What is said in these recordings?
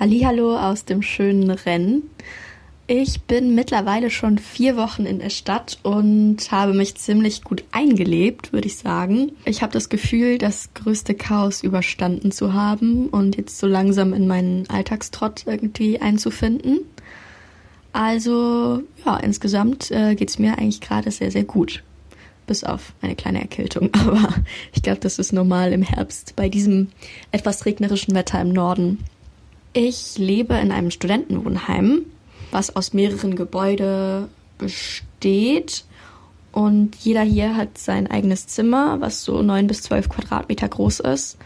Hallo aus dem schönen Rennen. Ich bin mittlerweile schon vier Wochen in der Stadt und habe mich ziemlich gut eingelebt, würde ich sagen. Ich habe das Gefühl, das größte Chaos überstanden zu haben und jetzt so langsam in meinen Alltagstrott irgendwie einzufinden. Also ja, insgesamt äh, geht es mir eigentlich gerade sehr, sehr gut. Bis auf eine kleine Erkältung. Aber ich glaube, das ist normal im Herbst bei diesem etwas regnerischen Wetter im Norden. Ich lebe in einem Studentenwohnheim, was aus mehreren Gebäuden besteht. Und jeder hier hat sein eigenes Zimmer, was so neun bis zwölf Quadratmeter groß ist.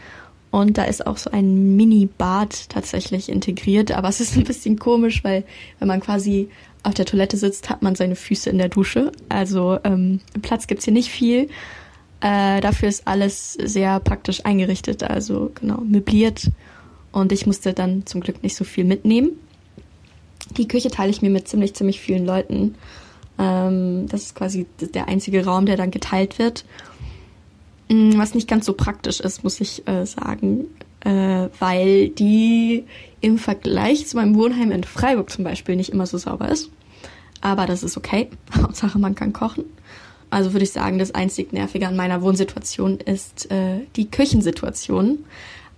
Und da ist auch so ein Mini-Bad tatsächlich integriert. Aber es ist ein bisschen komisch, weil wenn man quasi auf der Toilette sitzt, hat man seine Füße in der Dusche. Also ähm, Platz gibt's hier nicht viel. Äh, dafür ist alles sehr praktisch eingerichtet, also genau möbliert und ich musste dann zum Glück nicht so viel mitnehmen. Die Küche teile ich mir mit ziemlich, ziemlich vielen Leuten. Ähm, das ist quasi der einzige Raum, der dann geteilt wird. Mm, was nicht ganz so praktisch ist, muss ich äh, sagen, äh, weil die im Vergleich zu meinem Wohnheim in Freiburg zum Beispiel nicht immer so sauber ist. Aber das ist okay. Hauptsache, man kann kochen. Also würde ich sagen, das einzig Nervige an meiner Wohnsituation ist äh, die Küchensituation.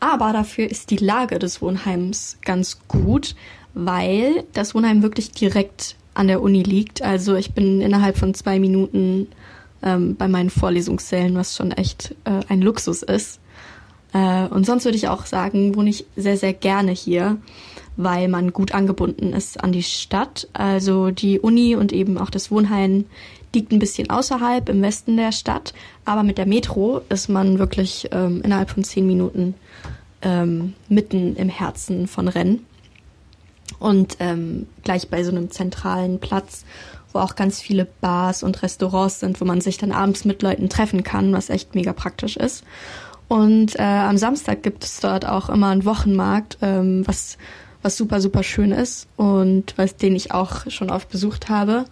Aber dafür ist die Lage des Wohnheims ganz gut, weil das Wohnheim wirklich direkt an der Uni liegt. Also ich bin innerhalb von zwei Minuten ähm, bei meinen Vorlesungssälen, was schon echt äh, ein Luxus ist. Äh, und sonst würde ich auch sagen, wohne ich sehr, sehr gerne hier, weil man gut angebunden ist an die Stadt. Also die Uni und eben auch das Wohnheim liegt ein bisschen außerhalb im Westen der Stadt, aber mit der Metro ist man wirklich ähm, innerhalb von zehn Minuten ähm, mitten im Herzen von Rennes und ähm, gleich bei so einem zentralen Platz, wo auch ganz viele Bars und Restaurants sind, wo man sich dann abends mit Leuten treffen kann, was echt mega praktisch ist. Und äh, am Samstag gibt es dort auch immer einen Wochenmarkt, ähm, was was super super schön ist und was den ich auch schon oft besucht habe.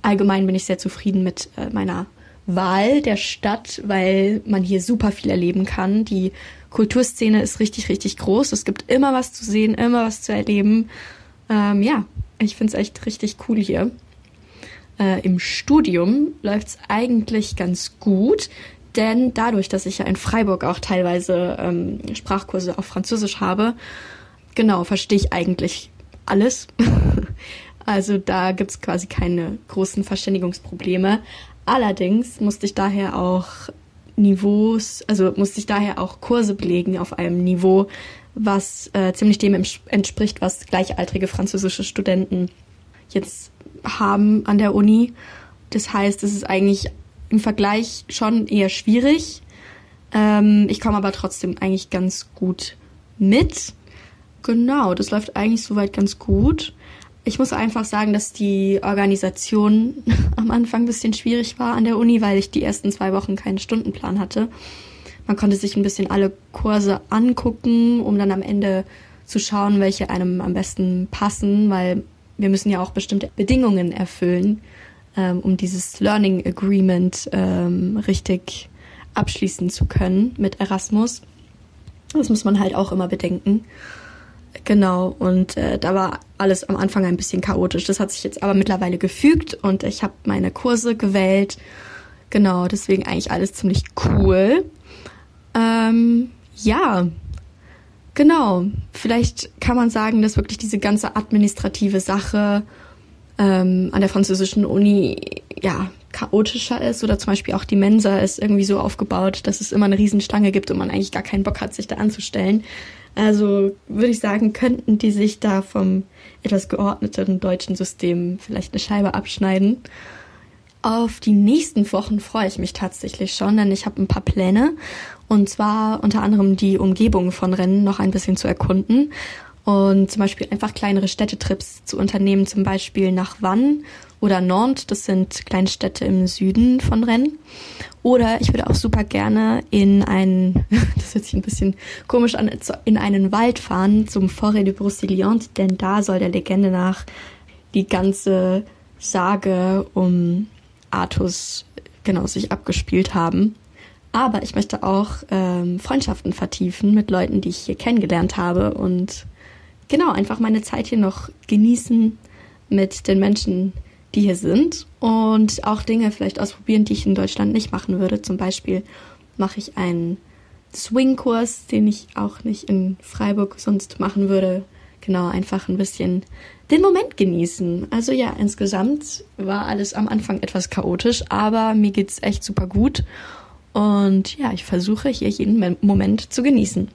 Allgemein bin ich sehr zufrieden mit äh, meiner Wahl der Stadt, weil man hier super viel erleben kann. Die Kulturszene ist richtig, richtig groß. Es gibt immer was zu sehen, immer was zu erleben. Ähm, ja, ich finde es echt richtig cool hier. Äh, Im Studium läuft es eigentlich ganz gut, denn dadurch, dass ich ja in Freiburg auch teilweise ähm, Sprachkurse auf Französisch habe, genau, verstehe ich eigentlich alles. also da gibt es quasi keine großen Verständigungsprobleme. Allerdings musste ich daher auch Niveaus, also musste ich daher auch Kurse belegen auf einem Niveau, was äh, ziemlich dem entspricht, was gleichaltrige französische Studenten jetzt haben an der Uni. Das heißt, es ist eigentlich im Vergleich schon eher schwierig. Ähm, ich komme aber trotzdem eigentlich ganz gut mit. Genau, das läuft eigentlich soweit ganz gut. Ich muss einfach sagen, dass die Organisation am Anfang ein bisschen schwierig war an der Uni, weil ich die ersten zwei Wochen keinen Stundenplan hatte. Man konnte sich ein bisschen alle Kurse angucken, um dann am Ende zu schauen, welche einem am besten passen, weil wir müssen ja auch bestimmte Bedingungen erfüllen, ähm, um dieses Learning Agreement ähm, richtig abschließen zu können mit Erasmus. Das muss man halt auch immer bedenken. Genau, und äh, da war alles am Anfang ein bisschen chaotisch. Das hat sich jetzt aber mittlerweile gefügt und ich habe meine Kurse gewählt. Genau, deswegen eigentlich alles ziemlich cool. Ähm, ja, genau. Vielleicht kann man sagen, dass wirklich diese ganze administrative Sache ähm, an der französischen Uni ja chaotischer ist oder zum Beispiel auch die Mensa ist irgendwie so aufgebaut, dass es immer eine Riesenstange gibt und man eigentlich gar keinen Bock hat, sich da anzustellen. Also würde ich sagen, könnten die sich da vom etwas geordneteren deutschen System vielleicht eine Scheibe abschneiden. Auf die nächsten Wochen freue ich mich tatsächlich schon, denn ich habe ein paar Pläne. Und zwar unter anderem die Umgebung von Rennen noch ein bisschen zu erkunden. Und zum Beispiel einfach kleinere Städtetrips zu unternehmen, zum Beispiel nach Vannes oder Nantes, das sind kleine Städte im Süden von Rennes. Oder ich würde auch super gerne in einen, das hört sich ein bisschen komisch an, in einen Wald fahren zum Forêt de Brocéliande, denn da soll der Legende nach die ganze Sage um Artus genau sich abgespielt haben. Aber ich möchte auch ähm, Freundschaften vertiefen mit Leuten, die ich hier kennengelernt habe und genau, einfach meine Zeit hier noch genießen mit den Menschen, die hier sind und auch Dinge vielleicht ausprobieren, die ich in Deutschland nicht machen würde. Zum Beispiel mache ich einen Swing-Kurs, den ich auch nicht in Freiburg sonst machen würde. Genau, einfach ein bisschen den Moment genießen. Also ja, insgesamt war alles am Anfang etwas chaotisch, aber mir geht's echt super gut. Und ja, ich versuche hier jeden Moment zu genießen.